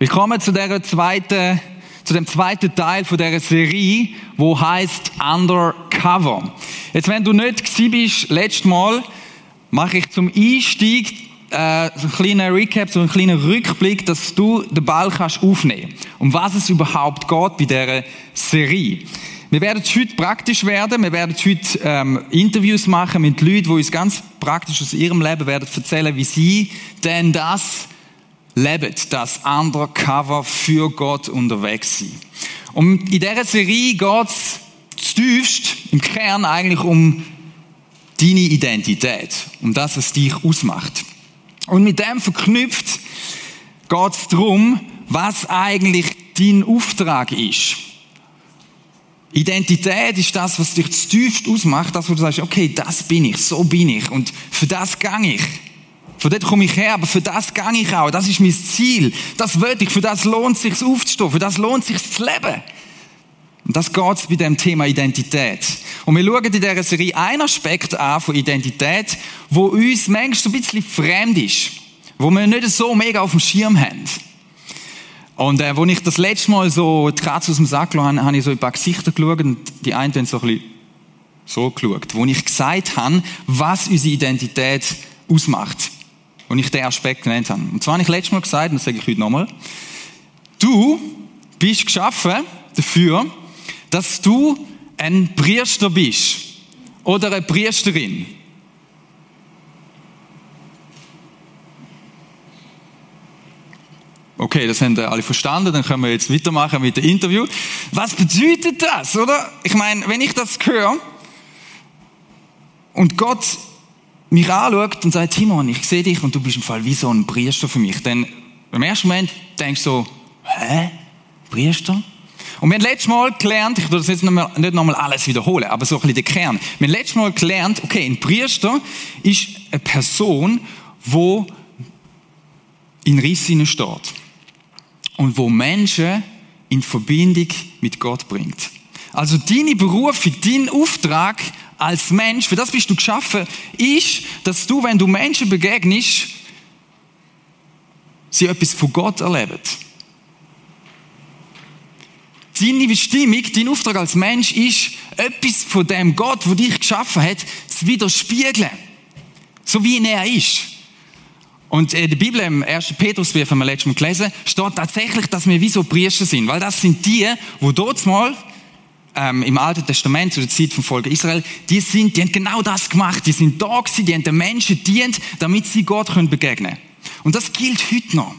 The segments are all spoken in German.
Willkommen zu der zweiten, zu dem zweiten Teil von der Serie, wo heißt Undercover. Jetzt, wenn du nicht gewesen bist, letztes Mal, mache ich zum Einstieg äh, so einen kleinen Recap, so einen kleinen Rückblick, dass du den Ball kannst aufnehmen. Um was es überhaupt geht bei dieser Serie. Wir werden heute praktisch werden. Wir werden heute ähm, Interviews machen mit Leuten, die uns ganz praktisch aus ihrem Leben werden erzählen, wie sie denn das leben, das Undercover für Gott unterwegs sind. Und in dieser Serie geht es tiefst im Kern eigentlich um deine Identität, um das, was dich ausmacht. Und mit dem verknüpft geht es darum, was eigentlich dein Auftrag ist. Identität ist das, was dich tiefst ausmacht, das, wo du sagst, okay, das bin ich, so bin ich und für das gang ich. Von dort komme ich her, aber für das gang ich auch. Das ist mein Ziel. Das will ich. Für das lohnt es sich aufzustehen. Für das lohnt es sich zu leben. Und das geht bei dem Thema Identität. Und wir schauen in dieser Serie einen Aspekt an von Identität, wo uns manchmal ein bisschen fremd ist. Wo wir nicht so mega auf dem Schirm haben. Und äh, wo ich das letzte Mal so die Katze aus dem Sack habe, habe ich so ein paar Gesichter geschaut und die einen haben so ein bisschen so geschaut. Wo ich gesagt habe, was unsere Identität ausmacht und ich den Aspekt genannt habe. Und zwar habe ich letztes Mal gesagt, und das sage ich heute nochmal, du bist geschaffen dafür, dass du ein Priester bist oder eine Priesterin. Okay, das haben alle verstanden, dann können wir jetzt weitermachen mit dem Interview. Was bedeutet das, oder? Ich meine, wenn ich das höre und Gott mich anschaut und sagt, Timon, ich sehe dich und du bist im Fall wie so ein Priester für mich. Dann im ersten Moment denkst du so, hä? Priester? Und wir haben letztes Mal gelernt, ich will das jetzt nicht nochmal alles wiederholen, aber so ein bisschen der Kern. Wir haben letztes Mal gelernt, okay, ein Priester ist eine Person, wo in Riss steht. Und wo Menschen in Verbindung mit Gott bringt. Also deine Berufung, dein Auftrag als Mensch, für das bist du geschaffen, ist, dass du, wenn du Menschen begegnest, sie etwas von Gott erleben. Deine Bestimmung, dein Auftrag als Mensch ist, etwas von dem Gott, der dich geschaffen hat, zu widerspiegeln. So wie er ist. Und in der Bibel, im 1. Petrusbrief, haben wir letztes Mal gelesen, steht tatsächlich, dass wir wie so Priester sind. Weil das sind die, wo dort mal ähm, im Alten Testament, zu der Zeit vom Volk Israel, die sind, die haben genau das gemacht. Die sind da gewesen, die haben den Menschen dient, damit sie Gott können begegnen können. Und das gilt heute noch.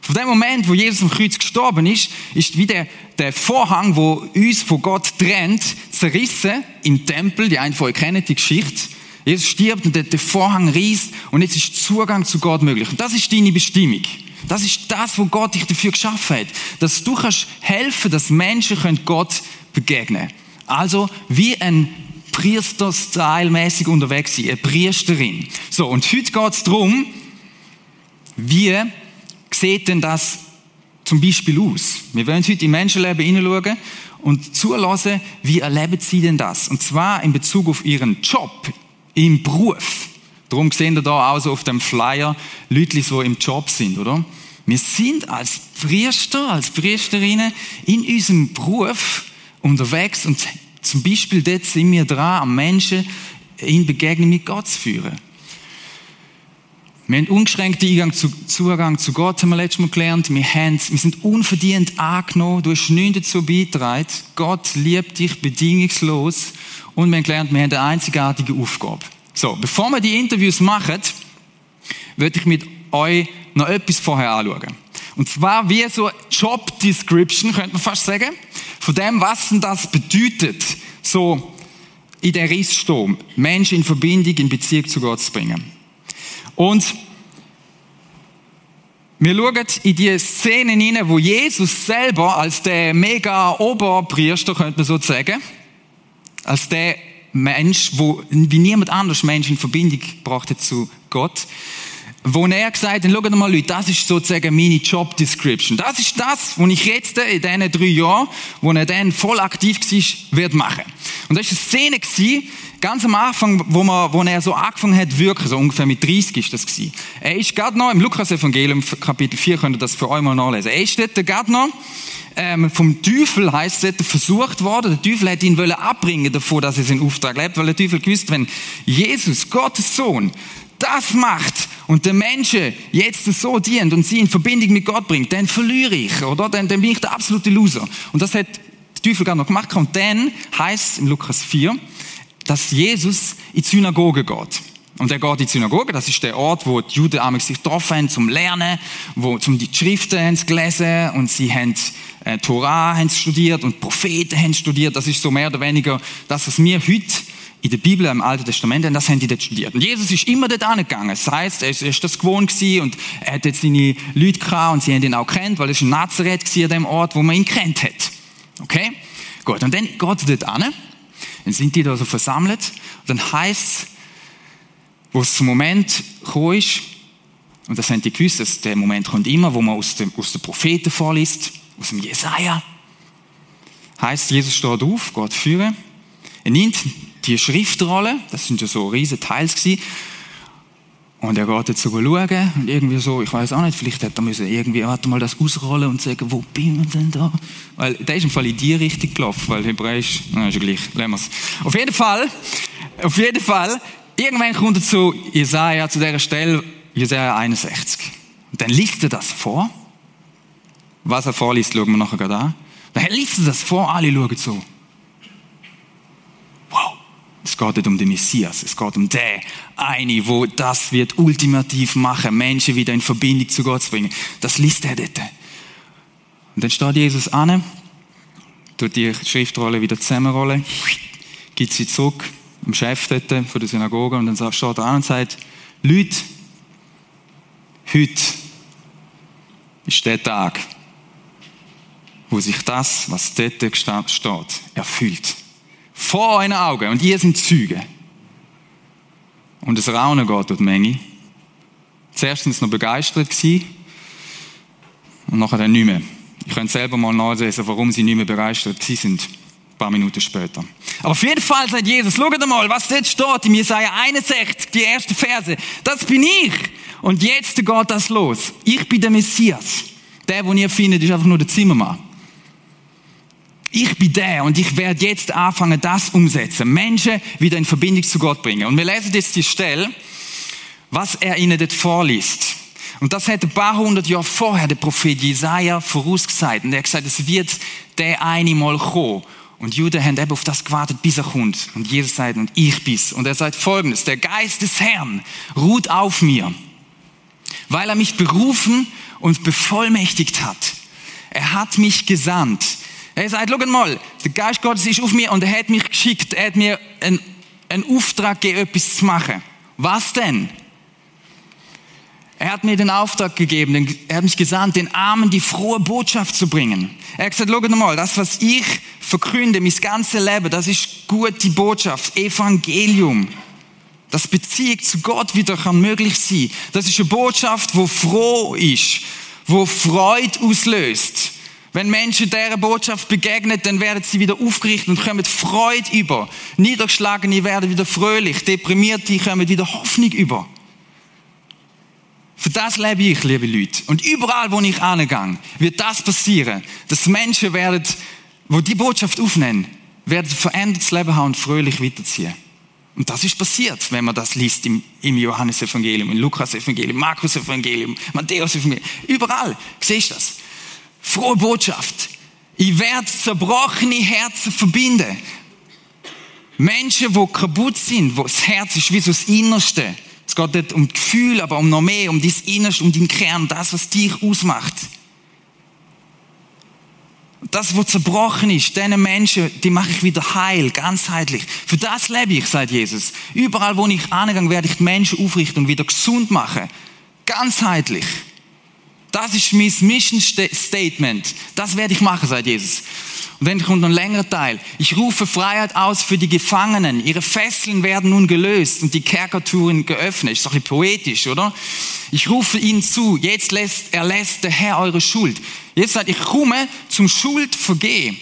Von dem Moment, wo Jesus am Kreuz gestorben ist, ist wieder der Vorhang, wo uns von Gott trennt, zerrissen im Tempel. Die einen von euch kennen die Geschichte. Jesus stirbt und der Vorhang reißt und jetzt ist Zugang zu Gott möglich. Und das ist deine Bestimmung. Das ist das, wo Gott dich dafür geschaffen hat. Dass du kannst helfen, dass Menschen Gott begegnen. Also wie ein Priester stylmäßig unterwegs sein, eine Priesterin. So, und heute geht es darum, wie sieht denn das zum Beispiel aus? Wir wollen heute in Menschenleben hineinschauen und zulassen, wie erleben sie denn das? Und zwar in Bezug auf ihren Job, im Beruf. Darum sehen wir da auch so auf dem Flyer Leute, die im Job sind, oder? Wir sind als Priester, als Priesterinnen in unserem Beruf unterwegs und zum Beispiel dort sind wir dran, am Menschen in Begegnung mit Gott zu führen. Wir haben ungeschränkten zu, Zugang zu Gott, haben wir letztes Mal gelernt. Wir, haben, wir sind unverdient angenommen. Du hast nichts dazu beigetragen. Gott liebt dich bedingungslos. Und wir haben gelernt, wir haben eine einzigartige Aufgabe. So, bevor wir die Interviews machen, würde ich mit euch noch etwas vorher anschauen. Und zwar wie so Job Description, könnte man fast sagen von dem, was denn das bedeutet, so in der Risssturm, Menschen in Verbindung, in Beziehung zu Gott zu bringen. Und wir schauen in die Szenen hinein, wo Jesus selber als der mega Oberpriester, könnte man so sagen, als der Mensch, wo wie niemand anders Menschen in Verbindung gebracht hat zu Gott, wo er gesagt hat, schaut mal Leute, das ist sozusagen meine Job Description. Das ist das, was ich jetzt in diesen drei Jahren, wo er dann voll aktiv war, wird machen. Und das war eine Szene, gewesen, ganz am Anfang, wo, man, wo er so angefangen hat wirken, so ungefähr mit 30 ist das gewesen. Er ist gerade noch, im Lukas-Evangelium, Kapitel 4, könnt ihr das für euch mal nachlesen. Er ist dort gerade noch, ähm, vom Teufel heißt es, versucht worden. Der Teufel hat ihn wollen abbringen davor, dass er seinen Auftrag lebt, weil der Teufel gewusst, wenn Jesus, Gottes Sohn, das macht und der Menschen jetzt so dient und sie in Verbindung mit Gott bringt, dann verliere ich, oder? Dann, dann bin ich der absolute Loser. Und das hat der Teufel gar noch gemacht. Und dann heißt es in Lukas 4, dass Jesus in die Synagoge geht. Und er geht in die Synagoge, das ist der Ort, wo die Juden sich getroffen haben zum Lernen, wo zum die Schriften haben gelesen und sie haben äh, Torah haben studiert und Propheten haben studiert. Das ist so mehr oder weniger das, was wir heute in der Bibel, im Alten Testament, das haben die dort studiert. Und Jesus ist immer dort angegangen. Das heißt, er ist das gewohnt gewesen und er hat jetzt seine Leute gehabt und sie haben ihn auch kennt, weil es ein Nazareth gewesen, an dem Ort, wo man ihn kennt hat. Okay? Gut. Und dann geht er dort an. Dann sind die da so versammelt. Und dann heißt wo es zum Moment gekommen ist, und das haben die gewusst, dass der Moment kommt immer, wo man aus dem, aus den Propheten vorliest, aus dem Jesaja. Heißt, Jesus steht auf, geht führen. Er nimmt die Schriftrolle, das sind ja so riesige Teils gewesen, und er geht jetzt schauen und irgendwie so, ich weiß auch nicht, vielleicht hätte er müssen irgendwie, warte mal, das ausrollen und sagen, wo bin ich denn da? Weil der ist im Fall in die Richtung gelaufen, weil Hebräisch, na, ist ja gleich, lassen wir es. Auf jeden Fall, auf jeden Fall, irgendwann kommt er zu Jesaja, zu dieser Stelle, Jesaja 61. Und dann liest er das vor. Was er vorliest, schauen wir nachher gerade an. Dann liest er das vor, alle schauen so. Es geht nicht um den Messias, es geht um den eine, wo das wird ultimativ machen, Menschen wieder in Verbindung zu Gott zu bringen. Das liest er dort. Und dann steht Jesus an, tut die Schriftrolle wieder zusammenrollen, gibt sie zurück im Chef dort von der Synagoge und dann steht er an und sagt, Leute, heute ist der Tag, wo sich das, was dort steht, erfüllt. Vor euren Augen. Und ihr sind Züge. Und das Raunen geht durch die Menge. Zuerst noch begeistert gewesen. Und nachher dann nicht mehr. Ich könnte selber mal nachlesen, warum sie nicht mehr begeistert sind. Ein paar Minuten später. Aber auf jeden Fall sagt Jesus, schaut mal, was dort steht in Jesaja 61, die erste Verse. Das bin ich. Und jetzt geht das los. Ich bin der Messias. Der, den ihr findet, ist einfach nur der Zimmermann ich bin der und ich werde jetzt anfangen, das umsetzen. Menschen wieder in Verbindung zu Gott bringen. Und wir lesen jetzt die Stelle, was er ihnen dort vorliest. Und das hat ein paar hundert Jahre vorher der Prophet Jesaja vorausgesagt. Und er hat gesagt, es wird der eine Mal kommen. Und Juden haben eben auf das gewartet, bis er kommt. Und Jesus sagt, und ich bin's. Und er sagt folgendes, der Geist des Herrn ruht auf mir, weil er mich berufen und bevollmächtigt hat. Er hat mich gesandt, er sagt, schau mal, der Geist Gottes ist auf mir und er hat mich geschickt, er hat mir einen, einen Auftrag gegeben, etwas zu machen. Was denn? Er hat mir den Auftrag gegeben, er hat mich gesandt, den Armen die frohe Botschaft zu bringen. Er hat gesagt, schau mal, das, was ich verkünde, mein ganzes Leben, das ist gute Botschaft, Evangelium. Das Beziehung zu Gott wieder kann möglich sein. Das ist eine Botschaft, wo froh ist, wo Freude auslöst. Wenn Menschen dieser Botschaft begegnen, dann werden sie wieder aufgerichtet und kommen Freude über. Niedergeschlagene werden wieder fröhlich, Deprimierte kommen wieder Hoffnung über. Für das lebe ich, liebe Leute. Und überall, wo ich angehe, wird das passieren, dass Menschen werden, wo die Botschaft aufnehmen, werden verändertes Leben haben und fröhlich weiterziehen. Und das ist passiert, wenn man das liest im, im Johannesevangelium, im Lukas-Evangelium, Markus-Evangelium, Matthäus-Evangelium. Überall siehst du das. Frohe Botschaft. Ich werde zerbrochene Herzen verbinden. Menschen, die kaputt sind, wo das Herz ist wie so das Innerste. Es geht nicht um Gefühl, aber um noch mehr, um das Innerste, um den Kern, das, was dich ausmacht. Das, was zerbrochen ist, diese Menschen, die mache ich wieder heil, ganzheitlich. Für das lebe ich, sagt Jesus. Überall, wo ich angehe, werde ich die Menschen aufrichten und wieder gesund machen. Ganzheitlich. Das ist mein Mission Statement. Das werde ich machen, sagt Jesus. Und dann kommt noch ein längerer Teil. Ich rufe Freiheit aus für die Gefangenen. Ihre Fesseln werden nun gelöst und die Kerkertüren geöffnet. Ist doch ein bisschen poetisch, oder? Ich rufe ihnen zu. Jetzt lässt, erlässt der Herr eure Schuld. Jetzt sagt, ich komme zum Schuld vergehen.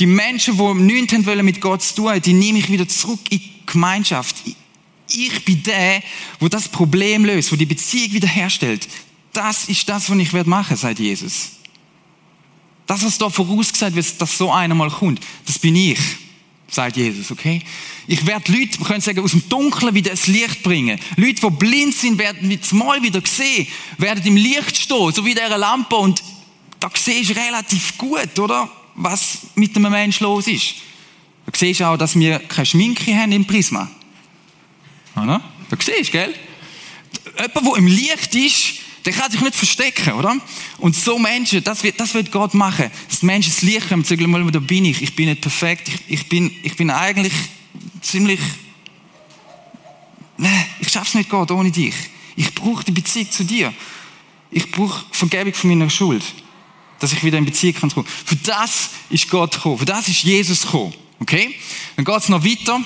Die Menschen, die nichts wollen mit Gott zu tun, die nehme ich wieder zurück in die Gemeinschaft. Ich bin der, wo das Problem löst, wo die Beziehung wiederherstellt. Das ist das, was ich machen werde, sagt Jesus. Das, was da vorausgesagt wird, dass so einer mal kommt, das bin ich, sagt Jesus, okay? Ich werde Leute, man könnte sagen, aus dem Dunkeln wieder ins Licht bringen. Leute, die blind sind, werden jetzt mal wieder sehen, werden im Licht stehen, so wie dieser Lampe und da siehst du relativ gut, oder? Was mit einem Menschen los ist. Da siehst du auch, dass wir keine Schminke haben im Prisma. Oder? Da siehst du, gell? Jemand, der im Licht ist, der kann sich nicht verstecken, oder? Und so Menschen, das wird, das wird Gott machen. Dass Menschen das Licht haben sagen, mal, da bin ich. Ich bin nicht perfekt. Ich, ich bin, ich bin eigentlich ziemlich, nein, ich schaff's nicht Gott ohne dich. Ich brauche die Beziehung zu dir. Ich brauche Vergebung von meiner Schuld. Dass ich wieder in Beziehung kann. Für das ist Gott gekommen. Für das ist Jesus gekommen. Okay? Dann geht's noch weiter.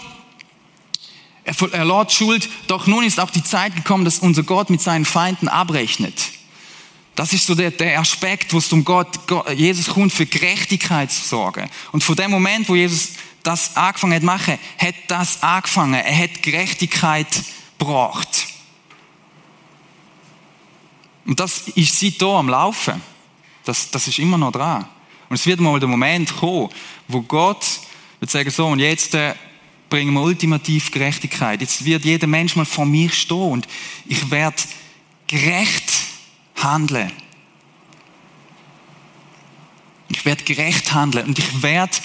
Er, er lädt Schuld, doch nun ist auch die Zeit gekommen, dass unser Gott mit seinen Feinden abrechnet. Das ist so der, der Aspekt, wo es um Gott, Gott, Jesus kommt, für Gerechtigkeit zu sorgen. Und von dem Moment, wo Jesus das angefangen hat machen, hat das angefangen. Er hat Gerechtigkeit gebracht. Und das ist seitdem am Laufen. Das, das ist immer noch dran. Und es wird mal der Moment kommen, wo Gott wird sagen, so, und jetzt äh, bringen wir ultimativ Gerechtigkeit. Jetzt wird jeder Mensch mal vor mir stehen und ich werde gerecht handeln. Ich werde gerecht handeln und ich werde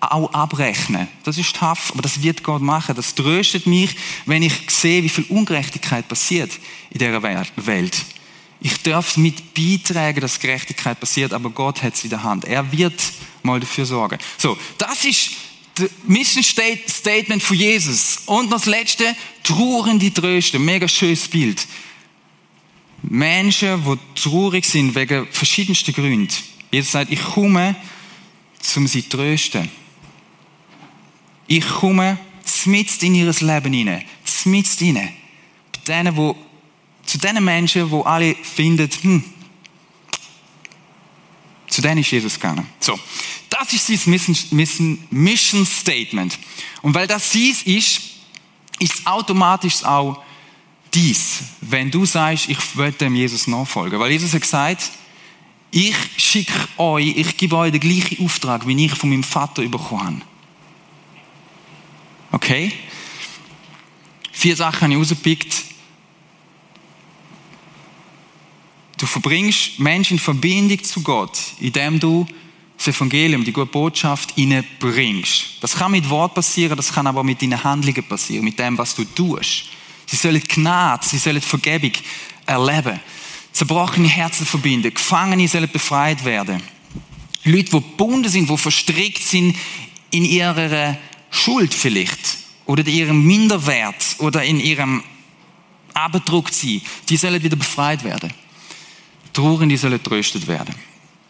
auch abrechnen. Das ist tough, aber das wird Gott machen. Das tröstet mich, wenn ich sehe, wie viel Ungerechtigkeit passiert in dieser Welt. Ich darf mit beitragen, dass Gerechtigkeit passiert, aber Gott hat es in der Hand. Er wird mal dafür sorgen. So, das ist Mission Statement von Jesus. Und noch das letzte, trauernde Tröste. Mega schönes Bild. Menschen, die traurig sind wegen verschiedensten Gründen. Jesus sagt, ich komme, um sie zu trösten. Ich komme mitten in ihr Leben hinein. Mitten hinein. Denen, wo, zu den Menschen, die alle finden, hm, zu denen ist Jesus gegangen. So. Das ist sein Mission, Statement. Und weil das dies ist, ist automatisch auch dies, wenn du sagst, ich will dem Jesus nachfolgen. Weil Jesus hat gesagt, ich schicke euch, ich gebe euch den gleichen Auftrag, wie ich von meinem Vater bekommen habe. Okay? Vier Sachen habe ich rausgepickt. Du verbringst Menschen in Verbindung zu Gott, indem du das Evangelium, die gute Botschaft ihnen bringst. Das kann mit Wort passieren, das kann aber mit deinen Handlungen passieren, mit dem, was du tust. Sie sollen Gnade, sie sollen Vergebung erleben. Zerbrochene Herzen verbinden. Gefangene sollen befreit werden. Leute, die gebunden sind, die verstrickt sind in ihrer Schuld vielleicht. Oder in ihrem Minderwert. Oder in ihrem Abdruck sein. Die sollen wieder befreit werden. Trauernde sollen tröstet werden.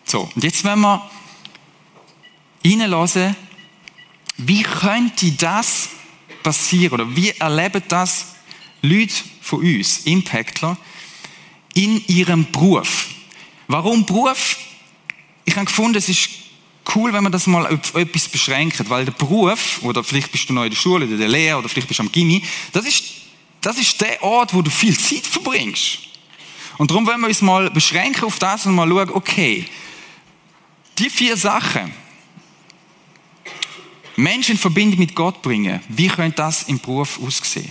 So. Und jetzt, wenn wir reinlassen, wie könnte das passieren oder wie erleben das Leute von uns, Impactler, in ihrem Beruf? Warum Beruf? Ich habe gefunden, es ist cool, wenn man das mal auf etwas beschränkt, weil der Beruf, oder vielleicht bist du noch in der Schule, oder der Lehrer, oder vielleicht bist du am Gimmi, das ist, das ist der Ort, wo du viel Zeit verbringst. Und darum wollen wir uns mal beschränken auf das und mal schauen, okay, die vier Sachen, Menschen in Verbindung mit Gott bringen, wie könnte das im Beruf aussehen?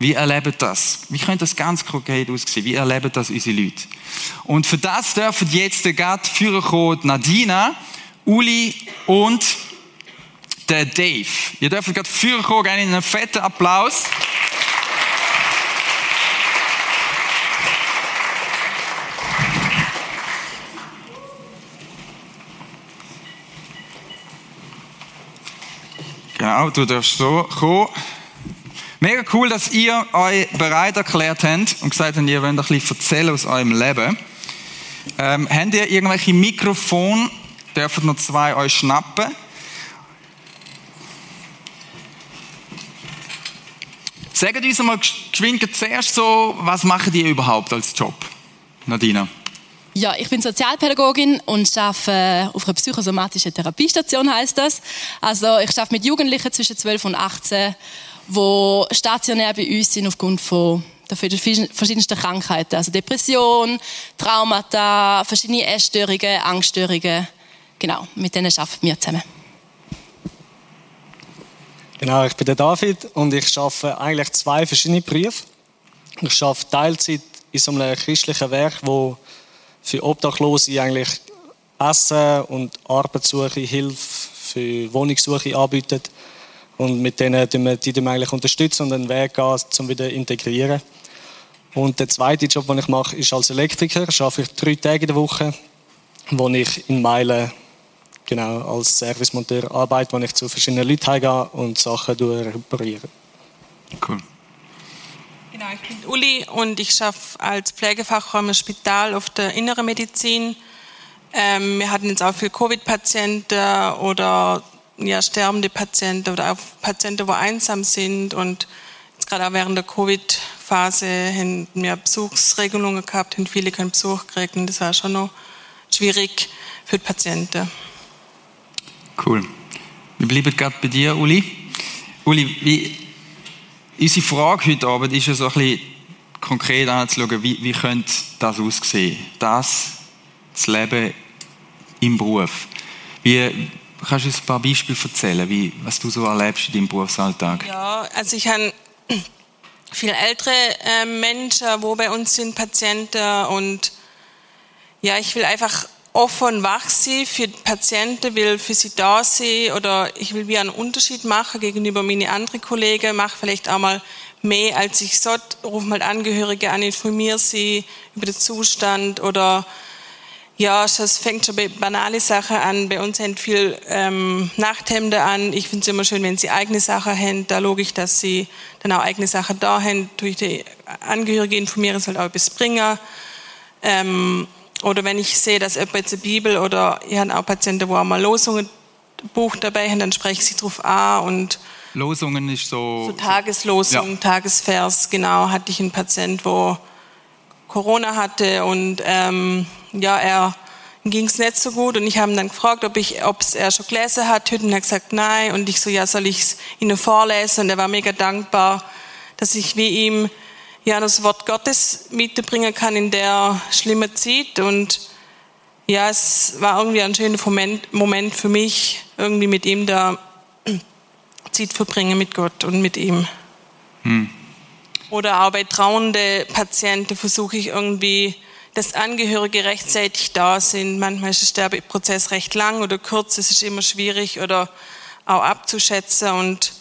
Wie erleben das? Wie könnte das ganz konkret aussehen? Wie erleben das unsere Leute? Und für das dürfen jetzt gerade führen kommen Nadina, Uli und der Dave. Ihr dürft gerade führen kommen, einen fetten Applaus. Genau, du darfst so kommen. Mega cool, dass ihr euch bereit erklärt habt und gesagt habt, ihr wollt ein bisschen erzählen aus eurem Leben. Ähm, habt ihr irgendwelche Mikrofon dürfen noch zwei euch schnappen. Sagt uns mal geschwind zuerst so, was machen die überhaupt als Job? Nadina. Ja, ich bin Sozialpädagogin und arbeite auf einer psychosomatischen Therapiestation, heißt das. Also ich arbeite mit Jugendlichen zwischen 12 und 18, die stationär bei uns sind aufgrund von der verschiedensten Krankheiten. Also Depression, Traumata, verschiedene Essstörungen, Angststörungen. Genau, mit denen arbeiten wir zusammen. Genau, ich bin der David und ich arbeite eigentlich zwei verschiedene Berufe. Ich arbeite Teilzeit in so einem christlichen Werk, wo für Obdachlose eigentlich Essen und Arbeitssuche, Hilfe für Wohnungssuche anbietet. Und mit denen die wir, die eigentlich unterstützen und einen Weg gehen, um wieder integrieren. Und der zweite Job, den ich mache, ist als Elektriker. Ich arbeite drei Tage in der Woche, wo ich in Meilen genau, als Servicemonteur arbeite, wo ich zu verschiedenen Leuten heimgehe und Sachen repariere. Cool. Genau, ich bin Uli und ich arbeite als Pflegefachraum im Spital auf der Inneren Medizin. Ähm, wir hatten jetzt auch viele Covid-Patienten oder ja, sterbende Patienten oder auch Patienten, die einsam sind. Und jetzt gerade auch während der Covid-Phase haben wir Besuchsregelungen gehabt, haben viele keinen Besuch gekriegt und das war schon noch schwierig für die Patienten. Cool. Wir bleiben gerade bei dir, Uli. Uli, wie, unsere Frage heute Abend ist ja so ein bisschen konkret anzuschauen, wie, wie könnte das aussehen? Das, das Leben im Beruf. Wie, kannst du uns ein paar Beispiele erzählen, wie, was du so erlebst in deinem Berufsalltag? Ja, also ich habe viele ältere äh, Menschen, wo bei uns sind Patienten und ja, ich will einfach offen wach sein für die Patienten, will für sie da sein oder ich will wie einen Unterschied machen gegenüber meinen anderen Kollegen, mache vielleicht auch mal mehr als ich sollte, rufe mal Angehörige an, informiere sie über den Zustand oder ja, es fängt schon bei banale Sachen an. Bei uns haben viel ähm, Nachthemden an. Ich finde es immer schön, wenn sie eigene Sachen haben. Da logisch, dass sie dann auch eigene Sachen da haben. Durch die Angehörige informieren, soll auch etwas bringen. Ähm, oder wenn ich sehe, dass jemand jetzt eine Bibel oder ich habe auch Patienten, die auch mal Losungen Buch dabei haben, dann spreche ich sie drauf an und Losungen ist so... so Tageslosung, ja. Tagesvers, genau, hatte ich einen Patient, wo Corona hatte und ähm, ja, er ging es nicht so gut und ich habe ihn dann gefragt, ob ich, ob es er schon gelesen hat. Und er hat gesagt, nein. Und ich so, ja, soll ich es Ihnen vorlesen? Und er war mega dankbar, dass ich wie ihm ja, das Wort Gottes mitbringen kann in der schlimmen Zeit. Und ja, es war irgendwie ein schöner Moment, Moment für mich, irgendwie mit ihm da Zeit verbringen mit Gott und mit ihm. Hm. Oder auch bei trauernde Patienten versuche ich irgendwie, dass Angehörige rechtzeitig da sind. Manchmal ist der Sterbeprozess recht lang oder kurz, es ist immer schwierig oder auch abzuschätzen und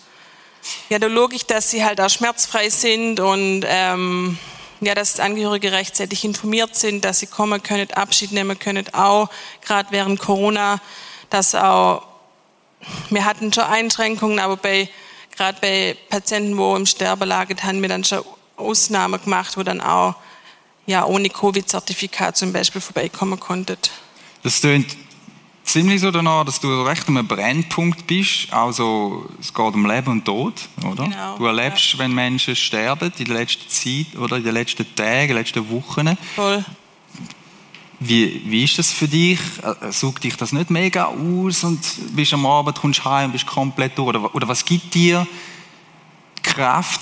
ja, da logisch, dass sie halt auch schmerzfrei sind und ähm, ja, dass Angehörige rechtzeitig informiert sind, dass sie kommen können, Abschied nehmen können, auch gerade während Corona, dass auch, wir hatten schon Einschränkungen, aber bei, gerade bei Patienten, wo im Sterben lagen, haben wir dann schon Ausnahmen gemacht, wo dann auch ja, ohne Covid-Zertifikat zum Beispiel vorbeikommen konnten. Das klingt ziemlich so danach, dass du recht am Brennpunkt bist. Also es geht um Leben und Tod, oder? Genau, du erlebst, ja. wenn Menschen sterben in der letzten Zeit oder in den letzten Tagen, in den letzten Wochen. Voll. Wie, wie ist das für dich? Äh, sucht dich das nicht mega aus und bist am Abend, kommst heim und bist komplett durch? Oder, oder was gibt dir Kraft,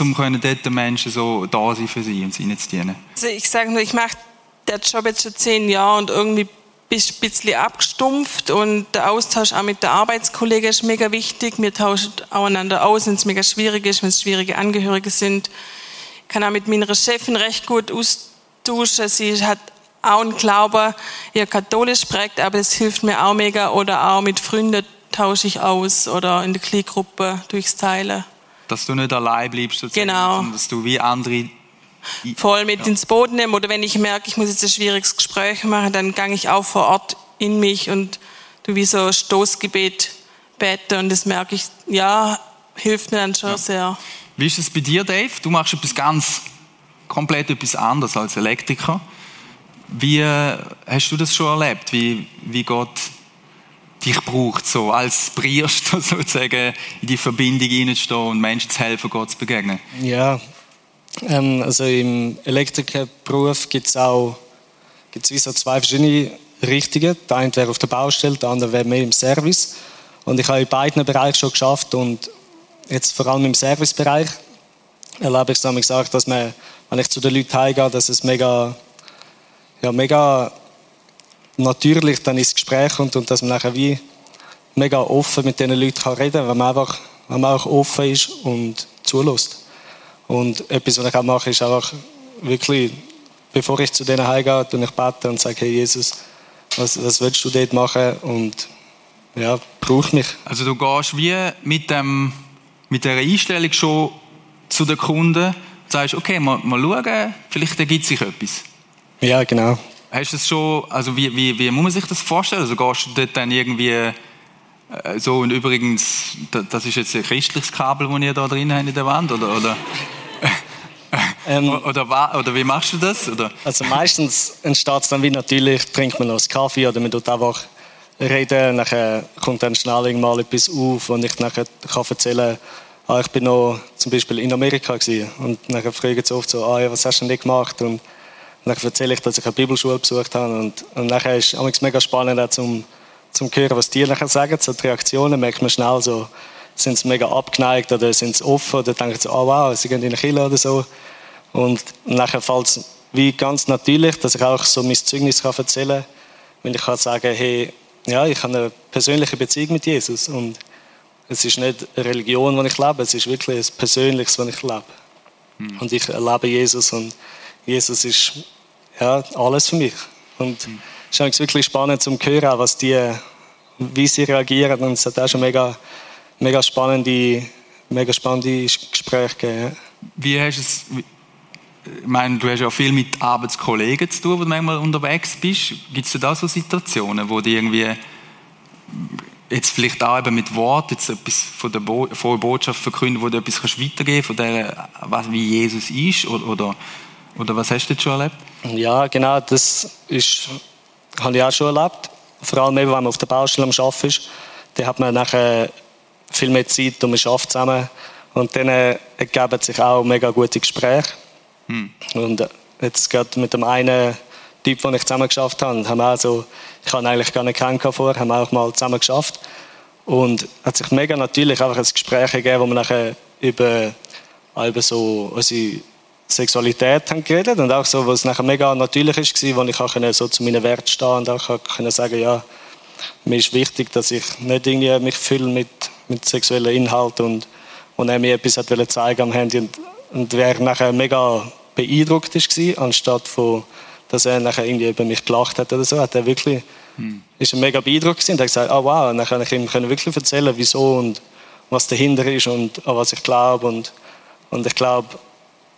um dort Menschen so da sein für sie und ihnen zu dienen? Also ich sage nur, ich mache den Job jetzt schon zehn Jahre und irgendwie bist ein bisschen abgestumpft und der Austausch auch mit der Arbeitskollegen ist mega wichtig. Wir tauschen aufeinander aus, wenn es mega schwierig ist, wenn es schwierige Angehörige sind. Ich kann auch mit meiner Chefin recht gut austauschen. Sie hat auch einen Glauben, ihr katholisch prägt, aber es hilft mir auch mega. Oder auch mit Freunden tausche ich aus oder in der Kleingruppe durchs Teilen. Dass du nicht allein bleibst, sozusagen, genau. sondern dass du wie andere voll mit ja. ins Boot nehmen. Oder wenn ich merke, ich muss jetzt ein schwieriges Gespräch machen, dann gehe ich auch vor Ort in mich und du wie so Stoßgebet bete und das merke ich, ja, hilft mir dann schon ja. sehr. Wie ist es bei dir, Dave? Du machst etwas ganz komplett etwas anderes als Elektriker. Wie hast du das schon erlebt, wie, wie Gott dich braucht, so als Priester sozusagen in die Verbindung hineinzustehen und Menschen zu helfen, Gott zu begegnen? Ja, ähm, also im Elektrikerberuf gibt es auch gibt's wie so zwei verschiedene Richtungen. Der eine wäre auf der Baustelle, der andere wäre mehr im Service. Und ich habe in beiden Bereichen schon geschafft und jetzt vor allem im Servicebereich erlebe ich es gesagt, dass man, wenn ich zu den Leuten heimgehe, dass es mega, ja, mega natürlich dann ins Gespräch kommt und dass man nachher wie mega offen mit diesen Leuten reden kann, wenn man einfach wenn man auch offen ist und zulässt. Und etwas, was ich auch mache, ist einfach wirklich, bevor ich zu denen heimgehe, und ich bete und sage, hey Jesus, was, was willst du dort machen? Und ja, brauch mich. Also du gehst wie mit, dem, mit der Einstellung schon zu den Kunden und sagst, okay, mal, mal schauen, vielleicht ergibt sich etwas. Ja, genau. Hast du das schon, also wie, wie, wie muss man sich das vorstellen? Also gehst du dort dann irgendwie äh, so und übrigens, das ist jetzt ein christliches Kabel, das ihr da drin habt in der Wand, oder? oder? Ähm, oder, oder, wie machst du das? Oder? Also meistens entsteht es dann wie natürlich, trinkt man noch einen Kaffee oder man tut einfach reden, dann kommt dann schnell mal etwas auf und ich nachher kann erzählen, ah, ich bin noch zum Beispiel in Amerika gewesen. und dann fragen sie oft so, ah, ja, was hast du denn nicht gemacht und dann erzähle ich, dass ich eine Bibelschule besucht habe und, und nachher ist es mega spannend auch zum, zum hören, was die nachher sagen, so die Reaktionen, merkt man schnell so, sind sie mega abgeneigt oder sind sie offen oder denken sie, oh wow, sie gehen in eine Kirche oder so und nachher fällt es wie ganz natürlich, dass ich auch so mein Zeugnis kann erzählen kann, wenn ich kann sagen, hey, ja, ich habe eine persönliche Beziehung mit Jesus und es ist nicht eine Religion, die ich lebe, es ist wirklich ein Persönliches, was ich lebe. Mhm. Und ich erlebe Jesus und Jesus ist ja, alles für mich. Und mhm. es ist wirklich spannend zu hören, was die, wie sie reagieren. Und es hat auch schon mega, mega spannende, mega spannende Gespräche gegeben. Wie hast es, ich meine, du hast ja viel mit Arbeitskollegen zu tun, wo du manchmal unterwegs bist. Gibt es da so Situationen, wo die irgendwie jetzt vielleicht auch eben mit Wort jetzt etwas von der Bo Botschaft verkünden, wo du etwas kannst weitergeben von der, was, wie Jesus ist oder, oder, oder was hast du jetzt schon erlebt? Ja, genau, das ist, habe ich auch schon erlebt. Vor allem eben, wenn man auf der Baustelle am Arbeiten ist, dann hat man nachher viel mehr Zeit und man arbeitet zusammen und dann ergeben sich auch mega gute Gespräche. Hm. Und jetzt gerade mit dem einen Typ, den ich zusammen geschafft habe, haben wir auch so, ich habe eigentlich gar nicht kennengelernt vorher, haben wir auch mal zusammen geschafft. Und es hat sich mega natürlich einfach ein Gespräch gegeben, wo wir nachher über, über so unsere Sexualität haben geredet und auch so, was nachher mega natürlich ist, wo ich auch so zu meinen Werten stehen und auch können sagen, ja, mir ist wichtig, dass ich nicht irgendwie mich fühle mit, mit sexuellen Inhalten und, und er mir etwas hat zeigen am Handy und, und wer nachher mega beeindruckt war, anstatt von, dass er nachher irgendwie über mich gelacht hat oder so, hat er wirklich, hm. ist er mega beeindruckt gewesen und hat gesagt, oh wow, und dann kann ich ihm wirklich erzählen, wieso und was dahinter ist und an was ich glaube und, und ich glaube,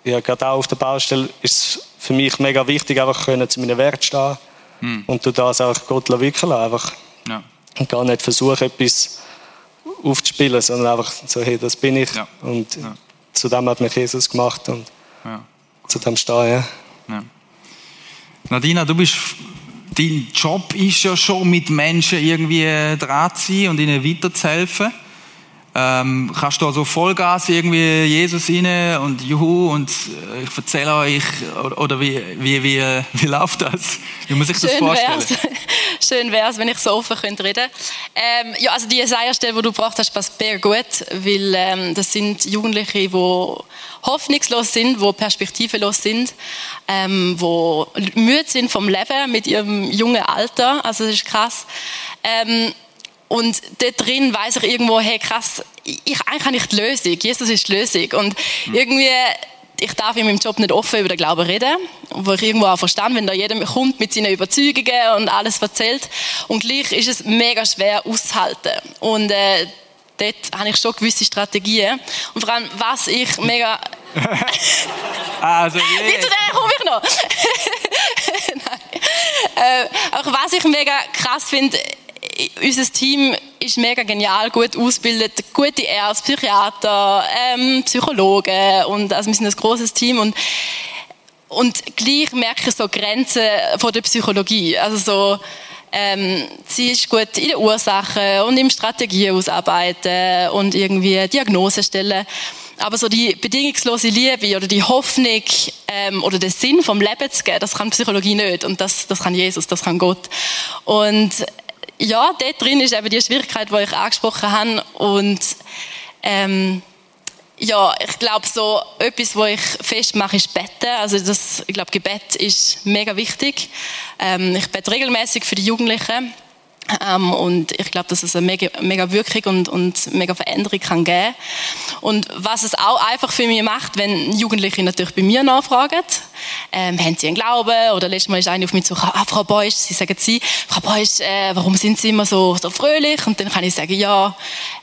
ja, gerade auch auf der Baustelle ist es für mich mega wichtig, einfach können zu meinen Werten stehen hm. und du das auch Gott wickeln einfach ja. und gar nicht versuchen, etwas aufzuspielen, sondern einfach so, hey, das bin ich ja. und ja. Zu dem hat mich Jesus gemacht und ja zu dem stehen. Ja. Nadina, du bist, dein Job ist ja schon mit Menschen irgendwie dran zu sein und ihnen weiterzuhelfen. Ähm, kannst du da so Vollgas irgendwie Jesus rein und Juhu und äh, ich erzähle euch, oder, oder wie, wie, wie, wie läuft das? Wie muss ich das Schön vorstellen? Wär's. Schön wäre es, wenn ich so offen könnte reden ähm, Ja, also die Jesaja-Stelle, die du gebracht hast, passt sehr gut, weil ähm, das sind Jugendliche, die hoffnungslos sind, die perspektivelos sind, ähm, die müde sind vom Leben mit ihrem jungen Alter. Also das ist krass. Ähm, und dort drin weiß ich irgendwo, hey krass, ich, eigentlich habe ich die Lösung. Jesus ist die Lösung. Und mhm. irgendwie, ich darf in meinem Job nicht offen über den Glauben reden, wo ich irgendwo auch verstehe, wenn da jeder kommt mit seinen Überzeugungen und alles erzählt. Und gleich ist es mega schwer auszuhalten. Und äh, dort habe ich schon gewisse Strategien. Und vor allem, was ich mega... also, yeah. Wie zu der komme ich noch. Nein. Äh, auch was ich mega krass finde, unser Team ist mega genial, gut ausgebildet, gute Ärzte, Psychiater, ähm, Psychologen und also wir sind ein großes Team und und gleich merke ich so Grenzen von der Psychologie. Also so, ähm, sie ist gut in den Ursachen und im Strategien ausarbeiten und irgendwie Diagnose stellen. Aber so die bedingungslose Liebe oder die Hoffnung ähm, oder den Sinn vom Leben zu geben, das kann Psychologie nicht. Und das, das kann Jesus, das kann Gott. Und ja, dort drin ist eben die Schwierigkeit, die ich angesprochen habe. Und ähm, ja, ich glaube, so etwas, was ich festmache, ist Betten. Also das, ich glaube, Gebet ist mega wichtig. Ähm, ich bete regelmäßig für die Jugendlichen. Ähm, und ich glaube, dass es eine mega, mega Wirkung und, und mega Veränderung kann geben. Und was es auch einfach für mich macht, wenn Jugendliche natürlich bei mir nachfragen, ähm, haben sie einen Glauben? Oder letztes Mal ist eine auf mich zu, ah, Frau Beusch, sie sagen sie, Frau Beusch, äh, warum sind Sie immer so, so fröhlich? Und dann kann ich sagen, ja,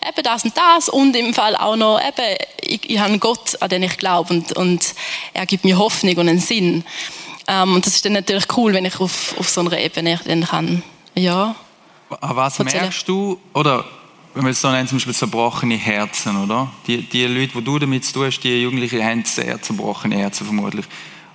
eben das und das und im Fall auch noch, eben, ich, ich habe einen Gott, an den ich glaube und, und er gibt mir Hoffnung und einen Sinn. Ähm, und das ist dann natürlich cool, wenn ich auf, auf so einer Ebene dann kann, ja, was erzählen. merkst du, oder wenn wir es so nennen, zum Beispiel zerbrochene Herzen, oder? Die, die Leute, die du damit zu tun hast, die Jugendlichen haben sehr zerbrochene Herzen vermutlich.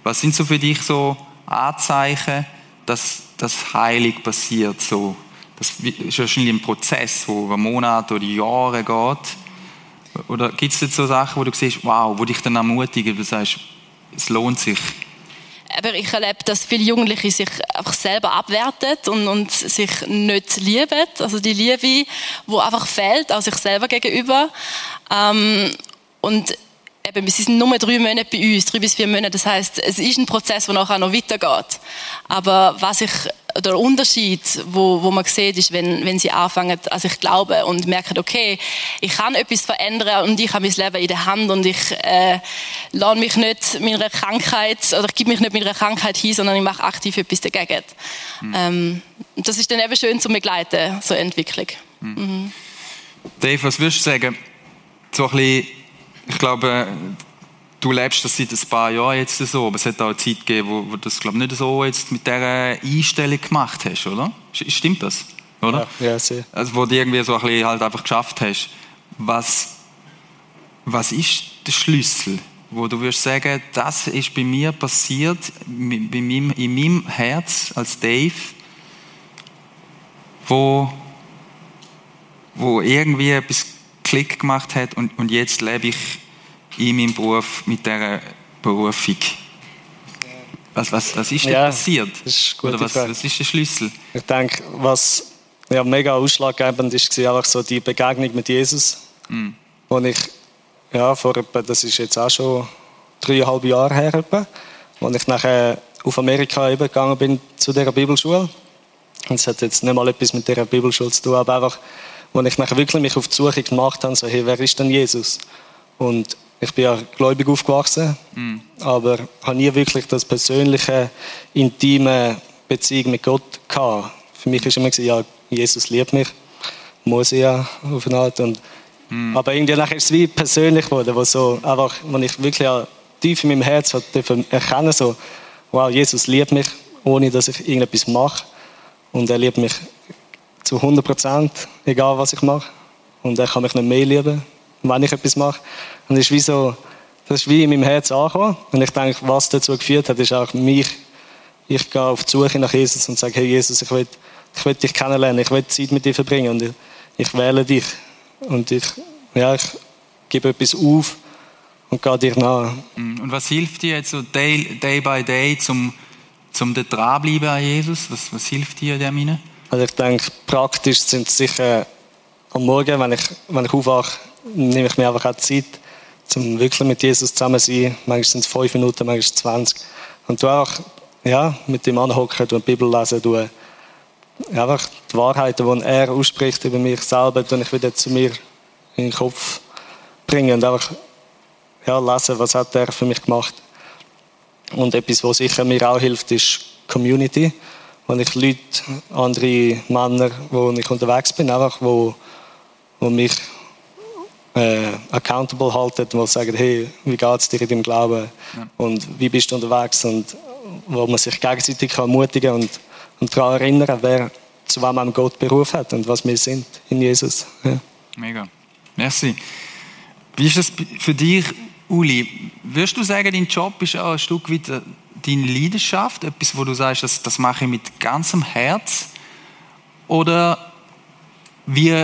Was sind so für dich so Anzeichen, dass das Heilig passiert? So? Das ist wahrscheinlich ein Prozess, der über Monate oder Jahre geht. Oder gibt es jetzt so Sachen, wo du siehst, wow, wo dich dann ermutigen, du sagst, es lohnt sich, aber ich erlebe, dass viele Jugendliche sich einfach selber abwerten und, und sich nicht lieben. Also die Liebe, die einfach fehlt, auch sich selber gegenüber. Ähm, und eben, sie sind nur drei Monate bei uns, drei bis vier Monate. Das heißt, es ist ein Prozess, der nachher noch weitergeht. Aber was ich der Unterschied, wo, wo man sieht, ist, wenn, wenn sie anfangen, also ich glaube und merken, okay, ich kann etwas verändern und ich habe mein Leben in der Hand und ich äh, lade mich nicht meiner Krankheit oder ich gebe mich nicht meiner Krankheit hin, sondern ich mache aktiv etwas dagegen. Mhm. Ähm, das ist dann eben schön zu begleiten, so eine Entwicklung. Mhm. Mhm. Dave, was würdest du sagen? So ein bisschen, ich glaube, du lebst das seit ein paar Jahren jetzt so, aber es hat auch eine Zeit gegeben, wo, wo du das glaube nicht so jetzt mit dieser Einstellung gemacht hast, oder? Stimmt das? Oder? Ja, ja sehr. Also wo du irgendwie so ein bisschen halt einfach geschafft hast. Was, was ist der Schlüssel, wo du würdest sagen, das ist bei mir passiert, bei meinem, in meinem Herz als Dave, wo, wo irgendwie etwas Klick gemacht hat und, und jetzt lebe ich in meinem Beruf mit dieser Berufung? Was, was, was ist denn ja, passiert? Das ist Oder was, was, ist der Schlüssel? Ich denke, was ja, mega ausschlaggebend ist, war einfach so die Begegnung mit Jesus. Mm. Wo ich, ja, vor etwa, das ist jetzt auch schon dreieinhalb Jahre her, etwa, wo ich nachher auf Amerika eben gegangen bin zu dieser Bibelschule. Und es hat jetzt nicht mal etwas mit dieser Bibelschule zu tun, aber einfach, wo ich nachher wirklich mich auf die Suche gemacht habe, so, hey, wer ist denn Jesus? Und ich bin ja gläubig aufgewachsen, mm. aber habe nie wirklich das persönliche, intime Beziehung mit Gott gehabt. Für mich war immer, ja, Jesus liebt mich, muss ich ja auf eine Art. Und, mm. Aber irgendwie nachher ist es wie persönlich geworden, wo, so, einfach, wo ich wirklich ja, tief in meinem Herz erkennen so, wow, Jesus liebt mich, ohne dass ich irgendetwas mache. Und er liebt mich zu 100 Prozent, egal was ich mache. Und er kann mich nicht mehr lieben, wenn ich etwas mache. Und das ist wie so, das ist wie in meinem Herz angekommen. Und ich denke, was dazu geführt hat, ist auch mich. Ich gehe auf die Suche nach Jesus und sage, hey Jesus, ich will, ich will dich kennenlernen, ich will Zeit mit dir verbringen und ich, ich wähle dich. Und ich, ja, ich gebe etwas auf und gehe dir nach. Mm, und was hilft dir jetzt so day, day by day zum, zum dranbleiben an Jesus? Was, was hilft dir in dem Sinne? Also ich denke, praktisch sind es sicher am Morgen, wenn ich, wenn ich aufwache, nehme ich mir einfach auch Zeit, um wirklich mit Jesus zusammen zu sein. Manchmal sind es fünf Minuten, manchmal 20. Und du auch ja, mit ihm anhocken, du die Bibel lesen, du einfach die Wahrheiten, die er ausspricht über mich selber, dann ich wieder zu mir in den Kopf bringen und einfach ja, lesen, was hat er für mich gemacht. Und etwas, was sicher mir auch hilft, ist Community. Wenn ich Leute, andere Männer, wo ich unterwegs bin, einfach, wo, wo mich äh, accountable halten, die sagen, hey, wie geht es dir in deinem Glauben ja. und wie bist du unterwegs und wo man sich gegenseitig ermutigen und, und daran erinnern, wer zu wem man Gott berufen hat und was wir sind in Jesus. Ja. Mega. Merci. Wie ist das für dich, Uli? Würdest du sagen, dein Job ist auch ein Stück weit deine Leidenschaft? Etwas, wo du sagst, das, das mache ich mit ganzem Herz? Oder wie,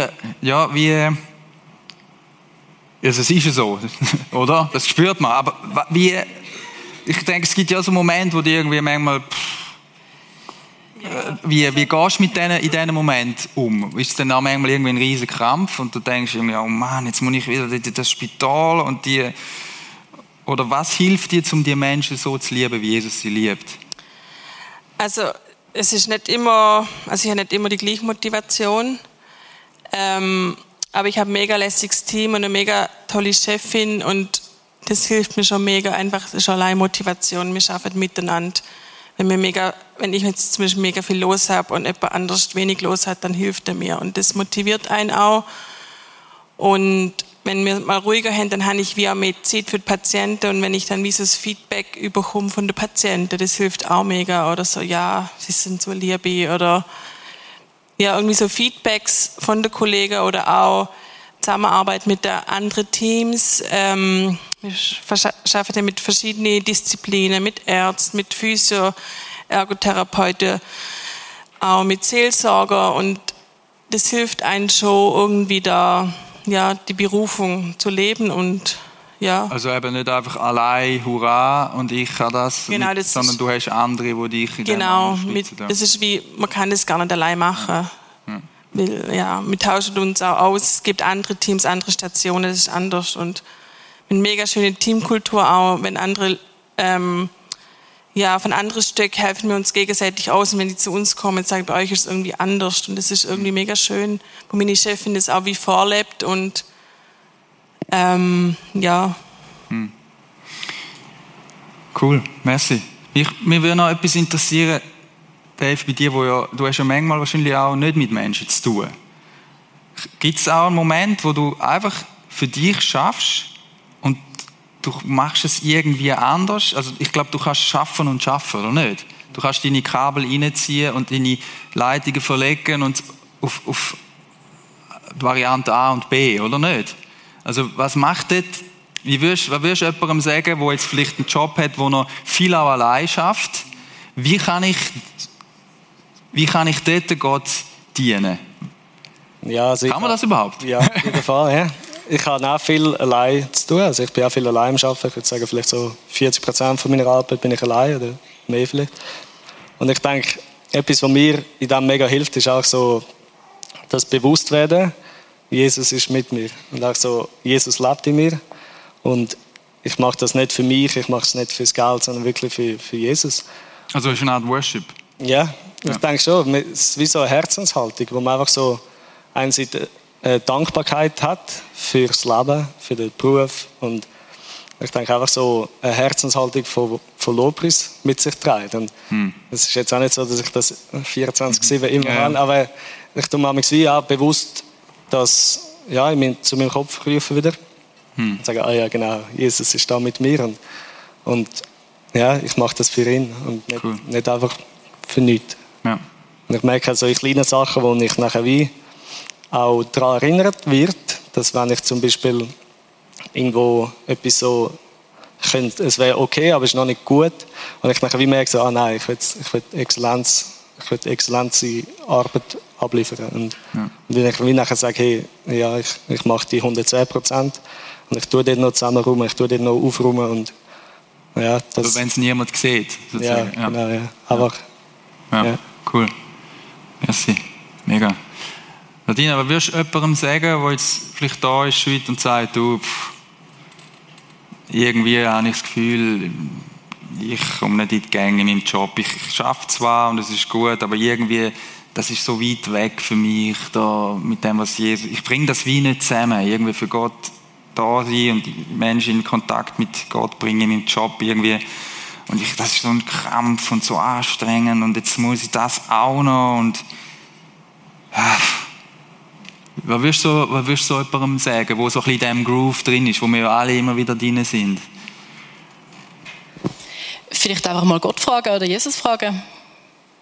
ja, wie, also es ist so, oder? Das spürt man. Aber wie, ich denke, es gibt ja so Momente, wo du irgendwie manchmal, pff, äh, wie, wie gehst du mit denen, in diesen Moment um? Ist es dann auch manchmal irgendwie ein riesiger Krampf und du denkst irgendwie, oh Mann, jetzt muss ich wieder in das Spital und die, oder was hilft dir, um die Menschen so zu lieben, wie Jesus sie liebt? Also, es ist nicht immer, also ich habe nicht immer die gleiche Motivation. Ähm, aber ich habe ein mega lässiges Team und eine mega tolle Chefin und das hilft mir schon mega. Einfach, das ist allein Motivation. Wir arbeiten miteinander. Wenn, wir mega, wenn ich jetzt zum Beispiel mega viel los habe und jemand anders wenig los hat, dann hilft er mir. Und das motiviert einen auch. Und wenn wir mal ruhiger haben, dann habe ich wie auch mehr Zeit für die Patienten. Und wenn ich dann wie so das Feedback überkomme von den Patienten, das hilft auch mega. Oder so, ja, sie sind so lieb. Oder ja, irgendwie so Feedbacks von den Kollegen oder auch Zusammenarbeit mit den anderen Teams. Ähm, wir arbeiten mit verschiedenen Disziplinen, mit Ärzten, mit Physio, Ergotherapeuten, auch mit Seelsorger und das hilft einem schon irgendwie da, ja, die Berufung zu leben und ja. Also eben nicht einfach allein, hurra, und ich kann das, genau, das sondern du hast andere, die dich in Genau, mit, das ist wie, man kann das gar nicht allein machen. Ja. Weil, ja, wir tauschen uns auch aus, es gibt andere Teams, andere Stationen, das ist anders. Und eine mega schöne Teamkultur auch, wenn andere ähm, ja, von anderen Stück helfen wir uns gegenseitig aus. Und wenn die zu uns kommen, sagen, bei euch ist es irgendwie anders. Und das ist irgendwie mega schön, wo meine Chefin das auch wie vorlebt. Und ähm, ja. Hm. Cool, merci. Mich, mir würde noch etwas interessieren, Dave, bei dir, wo ja, du hast ja manchmal wahrscheinlich auch nicht mit Menschen zu tun. Gibt es auch einen Moment, wo du einfach für dich schaffst und du machst es irgendwie anders? Also ich glaube, du kannst schaffen und schaffen, oder nicht? Du kannst deine Kabel reinziehen und deine Leitungen verlegen und auf, auf Variante A und B, oder nicht? Also was macht das? Wie würdest, was würdest du jemandem sagen, der jetzt vielleicht einen Job hat, wo er viel auch allein schafft? Wie kann ich, wie kann ich dort Gott dienen? Ja, also kann man das überhaupt? Ja, auf jeden Fall. Ja. Ich habe auch viel allein zu tun. Also ich bin auch viel allein am Arbeiten. Ich würde sagen, vielleicht so 40 Prozent von meiner Arbeit bin ich allein oder mehr vielleicht. Und ich denke, etwas, was mir in dem mega hilft, ist auch so das Bewusstwerden, Jesus ist mit mir. Und auch so, Jesus lebt in mir. Und ich mache das nicht für mich, ich mache es nicht fürs Geld, sondern wirklich für, für Jesus. Also es ist eine Art Worship. Ja, ich ja. denke schon. Es ist wie so eine Herzenshaltung, wo man einfach so einerseits eine Dankbarkeit hat fürs Leben, für den Beruf und ich denke einfach so eine Herzenshaltung von, von Lobpreis mit sich trägt. Und hm. es ist jetzt auch nicht so, dass ich das 24-7 immer ja. habe, aber ich tue mir wie auch bewusst das ja, zu meinem Kopf rufen wieder. Hm. Und sagen, ah ja, genau, Jesus ist da mit mir. Und, und ja, ich mache das für ihn und nicht, cool. nicht einfach für nichts. Ja. Und ich merke also in kleinen Sachen, wo ich nachher wie auch daran erinnert wird, dass wenn ich zum Beispiel irgendwo etwas so könnte, es wäre okay, aber es ist noch nicht gut, und ich nachher wie merke, so, ah nein, ich will, ich will Exzellenz, will exzellente Arbeit abliefern. Und, ja. und wenn ich nachher sage, hey, ja, ich, ich mache die 110 Prozent und ich tue dort noch zusammenräumen, ich tue dort noch aufräumen und ja, das... Aber wenn es niemand sieht, sozusagen. Ja, genau, ja. Aber, ja. ja. cool. Merci. Mega. Nadine, aber würdest du jemandem sagen, der jetzt vielleicht da ist heute und sagt, du, pff, irgendwie habe ich das Gefühl, ich komme nicht in die Gänge in meinem Job. Ich, schaffe zwar und es ist gut, aber irgendwie das ist so weit weg für mich, da, mit dem, was Jesus, ich bringe das wie nicht zusammen, irgendwie für Gott da sein und Menschen in Kontakt mit Gott bringen in meinem Job irgendwie. Und ich, das ist so ein Krampf und so anstrengend und jetzt muss ich das auch noch und, ja. Was würdest du, was würdest du so jemandem sagen, wo so ein bisschen in diesem Groove drin ist, wo wir alle immer wieder drin sind? Vielleicht einfach mal Gott fragen oder Jesus fragen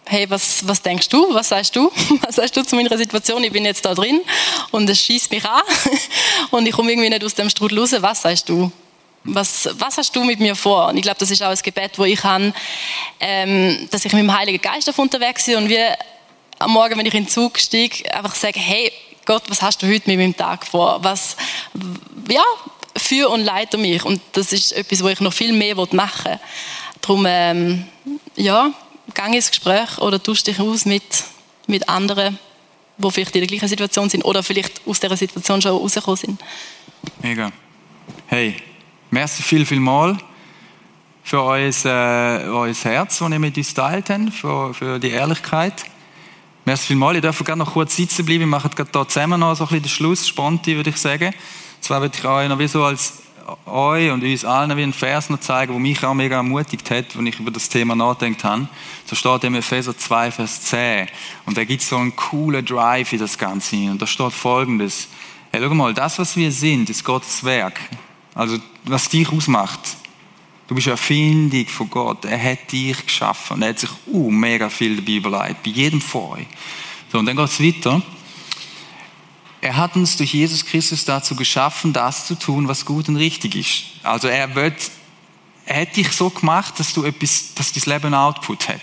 hey, was, was denkst du? Was sagst du? Was sagst du zu meiner Situation? Ich bin jetzt da drin und es schießt mich an und ich komme irgendwie nicht aus dem Strudel raus. Was sagst du? Was, was hast du mit mir vor? Und ich glaube, das ist auch ein Gebet, wo ich habe, ähm, dass ich mit dem Heiligen Geist auf unterwegs bin und wir am Morgen, wenn ich in den Zug steige, einfach sage, hey, Gott, was hast du heute mit meinem Tag vor? Was, ja, für und leite mich. Und das ist etwas, wo ich noch viel mehr machen will. Darum, ähm, ja, gang ins Gespräch oder tausch dich aus mit, mit anderen, die vielleicht in der gleichen Situation sind oder vielleicht aus dieser Situation schon rausgekommen sind. Mega. Hey, merci viel, viel mal für euer, äh, euer Herz, das ihr mit uns teilt habt, für, für die Ehrlichkeit. Merci viel mal. Ich darf gerne noch kurz sitzen bleiben. Wir machen gerade hier zusammen noch so ein bisschen den Schluss, Sponti, würde ich sagen. Zwar würde ich euch noch wie so als euch und uns allen einen Vers noch zeigen, der mich auch mega ermutigt hat, wenn ich über das Thema nachgedacht habe. So steht im Epheser 2, Vers 10. Und da gibt es so einen coolen Drive in das Ganze. Und da steht folgendes. Hey, schau mal, das, was wir sind, ist Gottes Werk. Also, was dich ausmacht. Du bist eine Erfindung von Gott. Er hat dich geschaffen. Und er hat sich uh, mega viel dabei überlegt. Bei jedem von euch. So, und dann geht es weiter. Er hat uns durch Jesus Christus dazu geschaffen, das zu tun, was gut und richtig ist. Also er wird, er hat dich so gemacht, dass du etwas, dass dein Leben Output hat.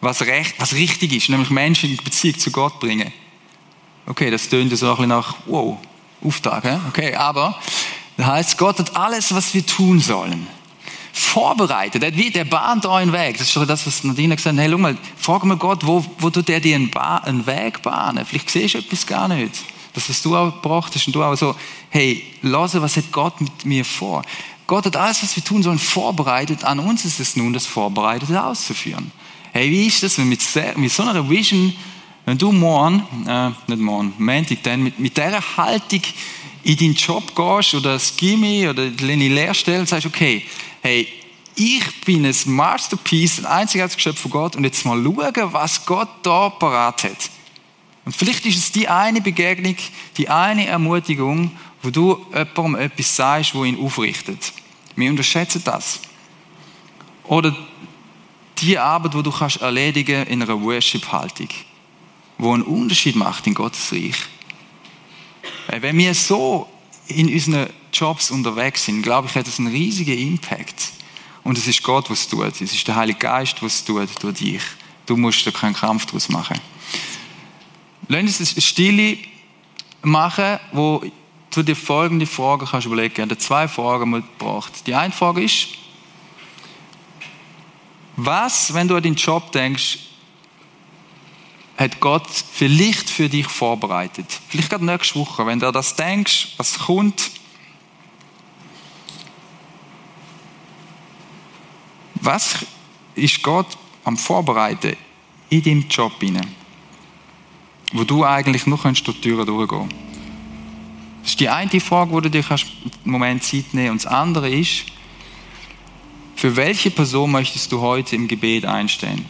Was, recht, was richtig ist, nämlich Menschen in Beziehung zu Gott bringen. Okay, das tönt so ein bisschen nach, wow, Auftrag, okay, aber, das heißt, Gott hat alles, was wir tun sollen, vorbereitet. Er, der bahnt euren Weg. Das ist schon das, was Nadine gesagt hat. Hey, mal, frag mal Gott, wo, wo tut er dir einen, einen Weg bahnen? Vielleicht siehst du etwas gar nicht. Das, was du auch gebracht hast und du auch so, hey, lass, was hat Gott mit mir vor? Gott hat alles, was wir tun sollen, vorbereitet. An uns ist es nun, das Vorbereitete auszuführen. Hey, wie ist das, wenn mit, mit so einer Vision, wenn du morgen, äh, nicht morgen, Montag dann, mit, mit dieser Haltung in deinen Job gehst oder das Gimmi oder deine Lehrstelle und sagst, okay, hey, ich bin ein Masterpiece, ein einziges Geschöpf von Gott und jetzt mal schauen, was Gott da parat hat. Und vielleicht ist es die eine Begegnung, die eine Ermutigung, wo du jemandem etwas sagst, wo ihn aufrichtet. Wir unterschätzen das. Oder die Arbeit, die du kannst erledigen in einer Worship-Haltung, wo einen Unterschied macht in Gottes Reich. Wenn wir so in unseren Jobs unterwegs sind, glaube ich, hat das einen riesigen Impact. Und es ist Gott, was es tut. Es ist der Heilige Geist, was es tut durch dich. Du musst da keinen Kampf daraus machen. Lass uns eine Stille machen, wo du dir folgende Fragen kannst überlegen. Ich zwei Fragen mitgebracht. Die eine Frage ist, was, wenn du an deinen Job denkst, hat Gott vielleicht für dich vorbereitet? Vielleicht gerade nächste Woche, wenn du das denkst, was kommt. Was ist Gott am Vorbereiten in deinem Job hinein? wo du eigentlich nur durch die Türen durchgehen Das ist die eine Frage, wo du dir einen Moment Zeit nehmen Und das andere ist, für welche Person möchtest du heute im Gebet einstehen?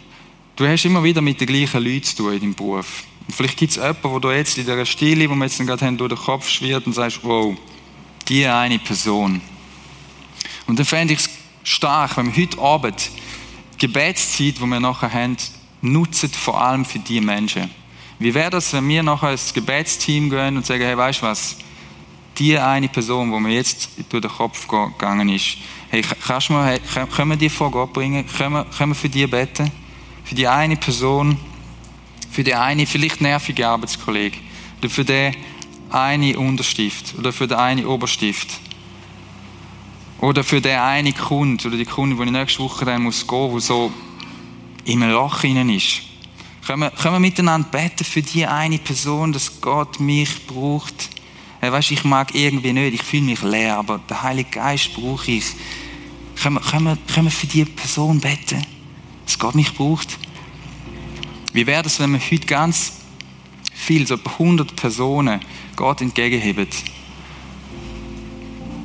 Du hast immer wieder mit den gleichen Leuten zu tun in deinem Beruf. Und vielleicht gibt es jemanden, wo du jetzt in dieser Stille, wo wir jetzt gerade haben, durch den Kopf schwirrt und sagst, wow, die eine Person. Und dann fände ich es stark, wenn wir heute Abend Gebetszeit, die wir nachher haben, nutzen vor allem für diese Menschen. Wie wäre das, wenn wir nachher ins Gebetsteam gehen und sagen, hey, weißt du was? Die eine Person, die mir jetzt durch den Kopf gegangen ist, hey, kannst du mal, können wir die vor Gott bringen? Können wir, können wir für die beten? Für die eine Person, für die eine vielleicht nervige Arbeitskollege, oder für den eine Unterstift, oder für den eine Oberstift, oder für den eine Kunde, oder die Kunde, die ich nächste Woche dann muss gehen der so im Loch hinein ist. Können wir, können wir miteinander beten für die eine Person, dass Gott mich braucht? Hey, weißt, ich mag irgendwie nicht, ich fühle mich leer, aber der Heilige Geist brauche ich. Können wir, können, wir, können wir für die Person beten, dass Gott mich braucht? Wie wäre es, wenn wir heute ganz viel, so 100 Personen, Gott entgegenheben?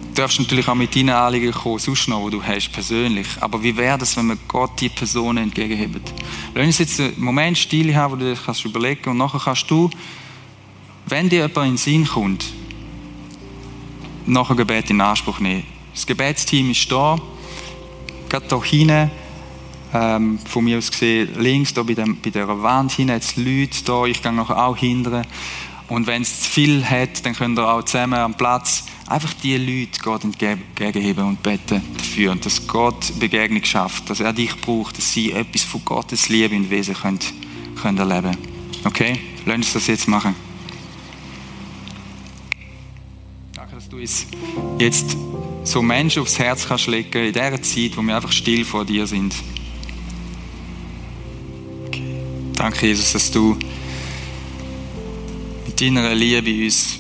Du darfst natürlich auch mit deinen Anliegen kommen, sonst noch, die du hast, persönlich. Aber wie wäre es, wenn wir Gott die Personen entgegenheben? Lass uns jetzt einen Moment still haben, wo du dir kannst überlegen und nachher kannst du, wenn dir jemand in den Sinn kommt, nachher Gebet in Anspruch nehmen. Das Gebetsteam ist da, gerade hier hinten, ähm, von mir aus gesehen, links, da bei, dem, bei dieser Wand hinten, jetzt Leute da, ich gehe nachher auch hindern. Und wenn es zu viel hat, dann könnt ihr auch zusammen am Platz einfach die Leute Gott entgegenheben und beten dafür. Und dass Gott Begegnung schafft, dass er dich braucht, dass sie etwas von Gottes Liebe und Wesen können, können erleben können. Okay? Lass uns das jetzt machen. Danke, dass du uns jetzt so Menschen aufs Herz kannst legen in dieser Zeit, wo wir einfach still vor dir sind. Danke, Jesus, dass du mit deiner Liebe uns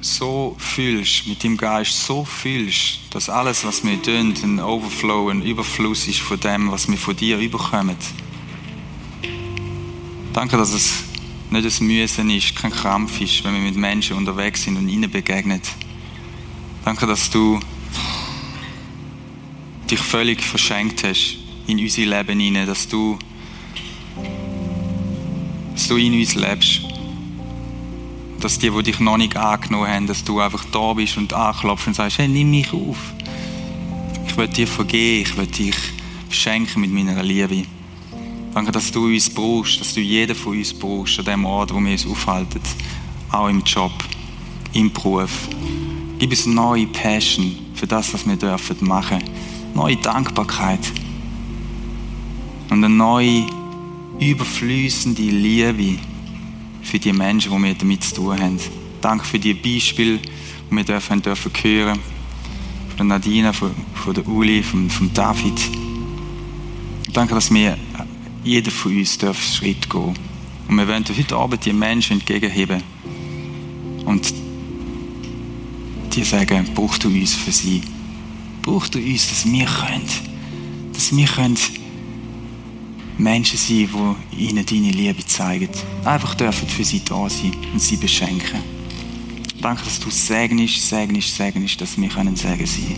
so fühlst, mit dem Geist so fühlst, dass alles, was wir tun, ein Overflow, ein Überfluss ist von dem, was wir von dir überkommen. Danke, dass es nicht ein Müssen ist, kein Krampf ist, wenn wir mit Menschen unterwegs sind und ihnen begegnen. Danke, dass du dich völlig verschenkt hast in unser Leben hinein, dass du, dass du in uns lebst dass die, die dich noch nicht angenommen haben, dass du einfach da bist und anklopfst und sagst, hey, nimm mich auf. Ich will dir vergeben, ich will dich beschenken mit meiner Liebe. Danke, dass du uns brauchst, dass du jeden von uns brauchst, an dem Ort, wo wir uns aufhalten. Auch im Job, im Beruf. Gib uns neue Passion für das, was wir dürfen machen. Neue Dankbarkeit. Und eine neue, überfließende Liebe für die Menschen, die wir damit zu tun haben. Danke für die Beispiele, die wir dürfen, dürfen hören. Von Nadine, von, von der Uli, von, von David. Danke, dass wir, jeder von uns darf Schritt gehen. Und wir wollen heute Abend die Menschen entgegenheben. Und die sagen, brauchst du uns für sie? Brauchst du uns, dass wir können, dass wir können Menschen sein, die ihnen deine Liebe zeigen. Einfach dürfen für sie da sein und sie beschenken. Danke, dass du segnest, segnest, segnest, dass wir können sagen sein.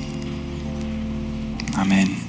Amen.